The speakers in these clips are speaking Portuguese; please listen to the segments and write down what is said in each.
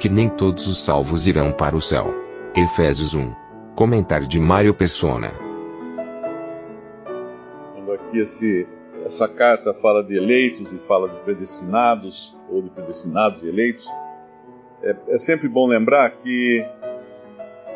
Porque nem todos os salvos irão para o céu. Efésios 1. Comentário de Mário Persona. Quando aqui esse, essa carta fala de eleitos e fala de predestinados, ou de predestinados e eleitos, é, é sempre bom lembrar que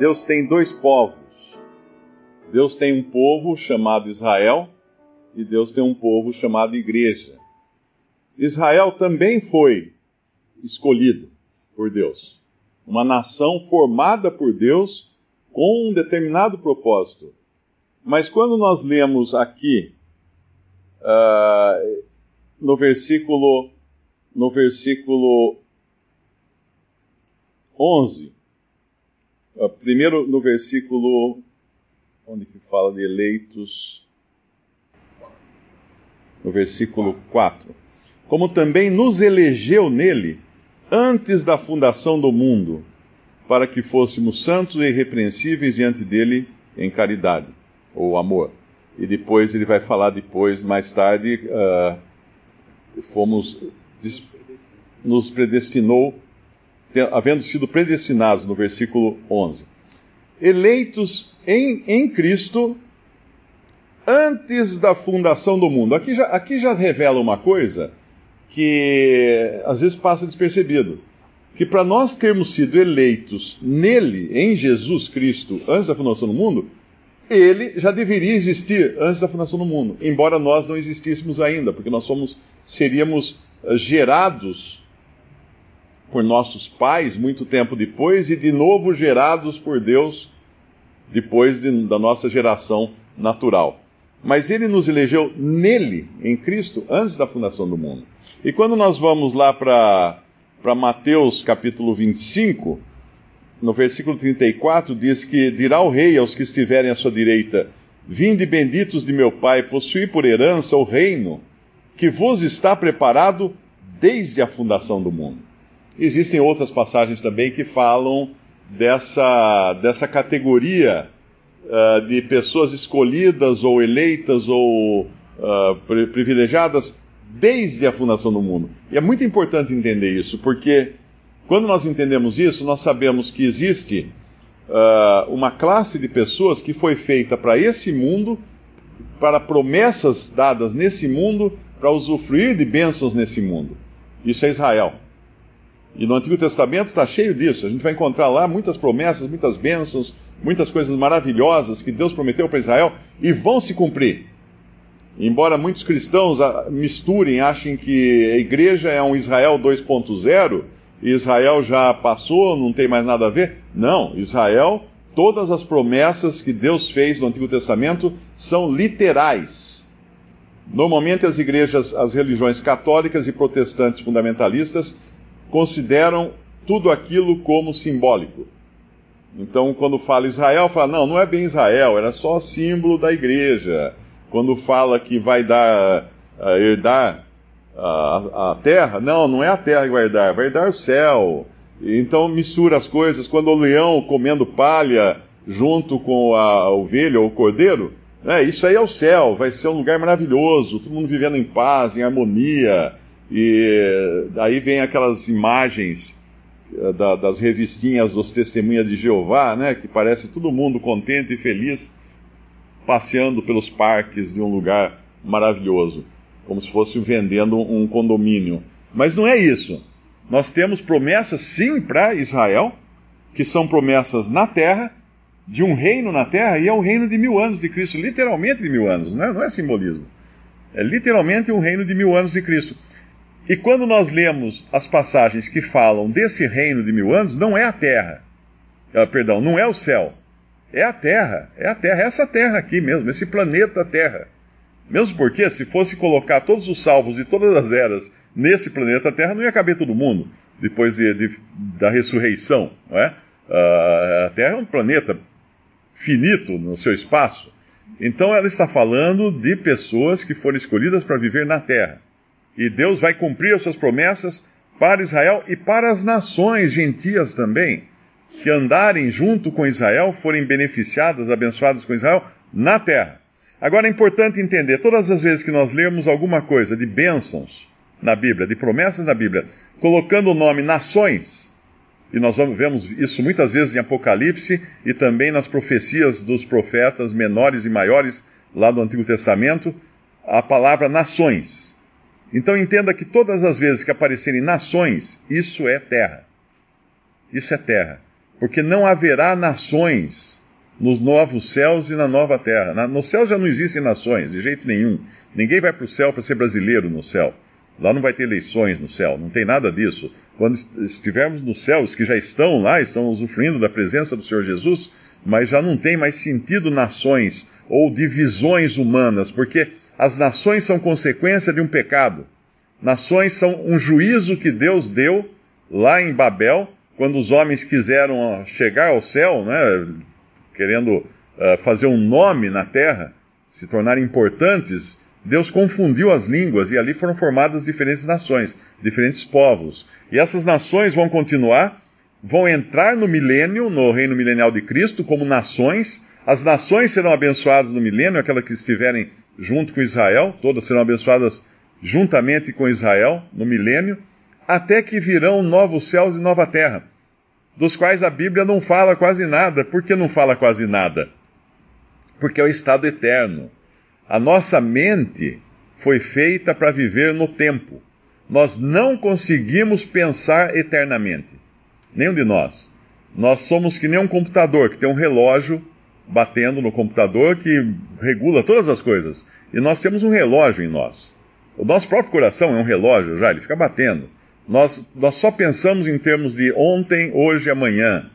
Deus tem dois povos. Deus tem um povo chamado Israel e Deus tem um povo chamado Igreja. Israel também foi escolhido por Deus. Uma nação formada por Deus com um determinado propósito. Mas quando nós lemos aqui, uh, no versículo, no versículo 11, uh, primeiro no versículo, onde que fala de eleitos? No versículo 4. Como também nos elegeu nele antes da fundação do mundo, para que fôssemos santos e irrepreensíveis diante dele em caridade ou amor. E depois ele vai falar depois, mais tarde, uh, fomos nos predestinou, havendo sido predestinados no versículo 11, eleitos em, em Cristo antes da fundação do mundo. Aqui já, aqui já revela uma coisa que às vezes passa despercebido. Que para nós termos sido eleitos nele, em Jesus Cristo, antes da fundação do mundo, ele já deveria existir antes da fundação do mundo, embora nós não existíssemos ainda, porque nós somos, seríamos eh, gerados por nossos pais muito tempo depois e de novo gerados por Deus depois de, da nossa geração natural. Mas ele nos elegeu nele, em Cristo, antes da fundação do mundo. E quando nós vamos lá para Mateus capítulo 25, no versículo 34, diz que dirá o rei aos que estiverem à sua direita: Vinde benditos de meu Pai, possuí por herança o reino que vos está preparado desde a fundação do mundo. Existem outras passagens também que falam dessa, dessa categoria uh, de pessoas escolhidas ou eleitas ou uh, privilegiadas desde a fundação do mundo. E é muito importante entender isso, porque quando nós entendemos isso, nós sabemos que existe uh, uma classe de pessoas que foi feita para esse mundo, para promessas dadas nesse mundo, para usufruir de bênçãos nesse mundo. Isso é Israel. E no Antigo Testamento está cheio disso. A gente vai encontrar lá muitas promessas, muitas bênçãos, muitas coisas maravilhosas que Deus prometeu para Israel e vão se cumprir. Embora muitos cristãos ah, misturem, achem que a igreja é um Israel 2.0, Israel já passou, não tem mais nada a ver. Não, Israel, todas as promessas que Deus fez no Antigo Testamento são literais. Normalmente as igrejas, as religiões católicas e protestantes fundamentalistas consideram tudo aquilo como simbólico. Então, quando fala Israel, fala, não, não é bem Israel, era só símbolo da igreja quando fala que vai dar, uh, herdar a, a, terra, não, não é a terra que vai herdar, vai herdar o céu. Então mistura as coisas. Quando o leão comendo palha junto com a ovelha ou o cordeiro, né, isso aí é o céu, vai ser um lugar maravilhoso, todo mundo vivendo em paz, em harmonia. E daí vem aquelas imagens eh, da, das revistinhas dos testemunhas de Jeová, né, que parece todo mundo contente e feliz passeando pelos parques de um lugar maravilhoso, como se fosse vendendo um condomínio. Mas não é isso. Nós temos promessas, sim, para Israel, que são promessas na terra, de um reino na terra, e é o reino de mil anos de Cristo, literalmente de mil anos, não é, não é simbolismo. É literalmente um reino de mil anos de Cristo. E quando nós lemos as passagens que falam desse reino de mil anos, não é a terra. Uh, perdão, não é o céu. É a Terra, é a Terra, é essa Terra aqui mesmo, esse planeta Terra. Mesmo porque, se fosse colocar todos os salvos de todas as eras nesse planeta Terra, não ia caber todo mundo. depois de, de, da ressurreição. Não é? Uh, a Terra é um planeta finito no seu espaço. Então ela está falando de pessoas que foram escolhidas para viver na Terra. E Deus vai cumprir as suas promessas para Israel e para as nações gentias também, que andarem junto com Israel, forem beneficiadas, abençoadas com Israel na terra. Agora é importante entender, todas as vezes que nós lermos alguma coisa de bênçãos na Bíblia, de promessas na Bíblia, colocando o nome nações, e nós vemos isso muitas vezes em Apocalipse e também nas profecias dos profetas menores e maiores lá do Antigo Testamento, a palavra nações. Então entenda que todas as vezes que aparecerem nações, isso é terra. Isso é terra. Porque não haverá nações nos novos céus e na nova terra. Na, no céu já não existem nações, de jeito nenhum. Ninguém vai para o céu para ser brasileiro no céu. Lá não vai ter eleições no céu, não tem nada disso. Quando estivermos no céu, os que já estão lá estão usufruindo da presença do Senhor Jesus, mas já não tem mais sentido nações ou divisões humanas, porque as nações são consequência de um pecado. Nações são um juízo que Deus deu lá em Babel, quando os homens quiseram chegar ao céu, né, querendo uh, fazer um nome na terra, se tornarem importantes, Deus confundiu as línguas e ali foram formadas diferentes nações, diferentes povos. E essas nações vão continuar, vão entrar no milênio, no reino milenial de Cristo, como nações. As nações serão abençoadas no milênio, aquelas que estiverem junto com Israel, todas serão abençoadas juntamente com Israel no milênio, até que virão novos céus e nova terra dos quais a Bíblia não fala quase nada. Por que não fala quase nada? Porque é o estado eterno. A nossa mente foi feita para viver no tempo. Nós não conseguimos pensar eternamente. Nenhum de nós. Nós somos que nem um computador, que tem um relógio batendo no computador que regula todas as coisas. E nós temos um relógio em nós. O nosso próprio coração é um relógio já, ele fica batendo. Nós, nós só pensamos em termos de ontem, hoje e amanhã.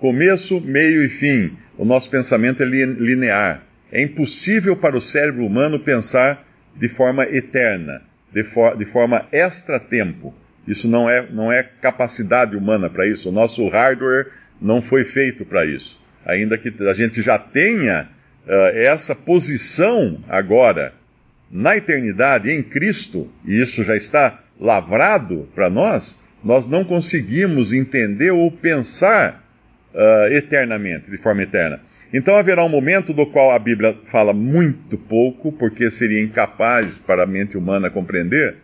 Começo, meio e fim. O nosso pensamento é linear. É impossível para o cérebro humano pensar de forma eterna, de, for, de forma extra-tempo. Isso não é, não é capacidade humana para isso. O nosso hardware não foi feito para isso. Ainda que a gente já tenha uh, essa posição agora na eternidade em Cristo, e isso já está lavrado para nós, nós não conseguimos entender ou pensar uh, eternamente, de forma eterna. Então haverá um momento do qual a Bíblia fala muito pouco, porque seria incapaz para a mente humana compreender,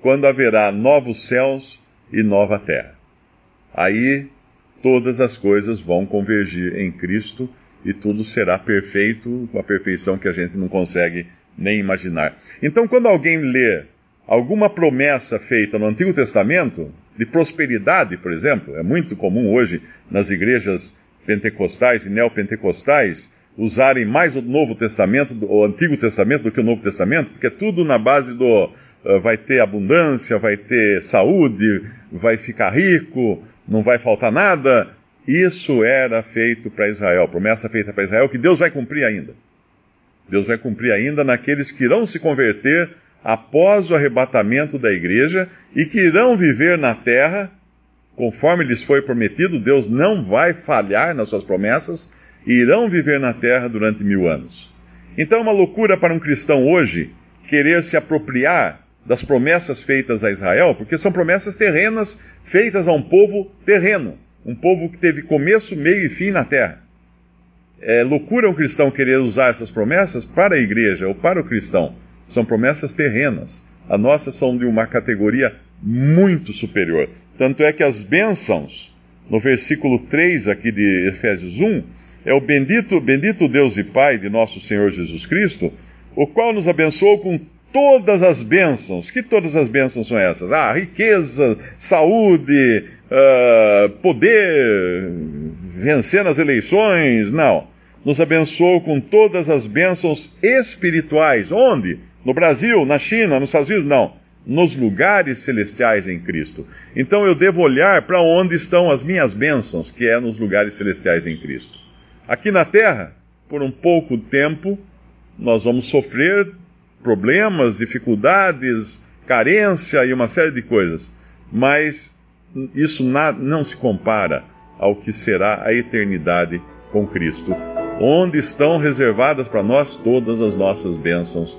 quando haverá novos céus e nova terra. Aí todas as coisas vão convergir em Cristo e tudo será perfeito, com a perfeição que a gente não consegue nem imaginar. Então, quando alguém lê alguma promessa feita no Antigo Testamento, de prosperidade, por exemplo, é muito comum hoje nas igrejas pentecostais e neopentecostais usarem mais o Novo Testamento, o Antigo Testamento do que o Novo Testamento, porque é tudo na base do uh, vai ter abundância, vai ter saúde, vai ficar rico, não vai faltar nada. Isso era feito para Israel, promessa feita para Israel que Deus vai cumprir ainda. Deus vai cumprir ainda naqueles que irão se converter após o arrebatamento da igreja e que irão viver na terra, conforme lhes foi prometido, Deus não vai falhar nas suas promessas, e irão viver na terra durante mil anos. Então é uma loucura para um cristão hoje querer se apropriar das promessas feitas a Israel, porque são promessas terrenas feitas a um povo terreno, um povo que teve começo, meio e fim na terra. É loucura um cristão querer usar essas promessas para a igreja ou para o cristão. São promessas terrenas. A nossa são de uma categoria muito superior. Tanto é que as bênçãos, no versículo 3 aqui de Efésios 1, é o bendito, bendito Deus e Pai de nosso Senhor Jesus Cristo, o qual nos abençoou com todas as bênçãos. Que todas as bênçãos são essas? Ah, riqueza, saúde, uh, poder, vencer nas eleições. Não. Nos abençoou com todas as bênçãos espirituais. Onde? No Brasil, na China, nos Estados Unidos? Não. Nos lugares celestiais em Cristo. Então eu devo olhar para onde estão as minhas bênçãos, que é nos lugares celestiais em Cristo. Aqui na terra, por um pouco tempo, nós vamos sofrer problemas, dificuldades, carência e uma série de coisas. Mas isso não se compara ao que será a eternidade com Cristo, onde estão reservadas para nós todas as nossas bênçãos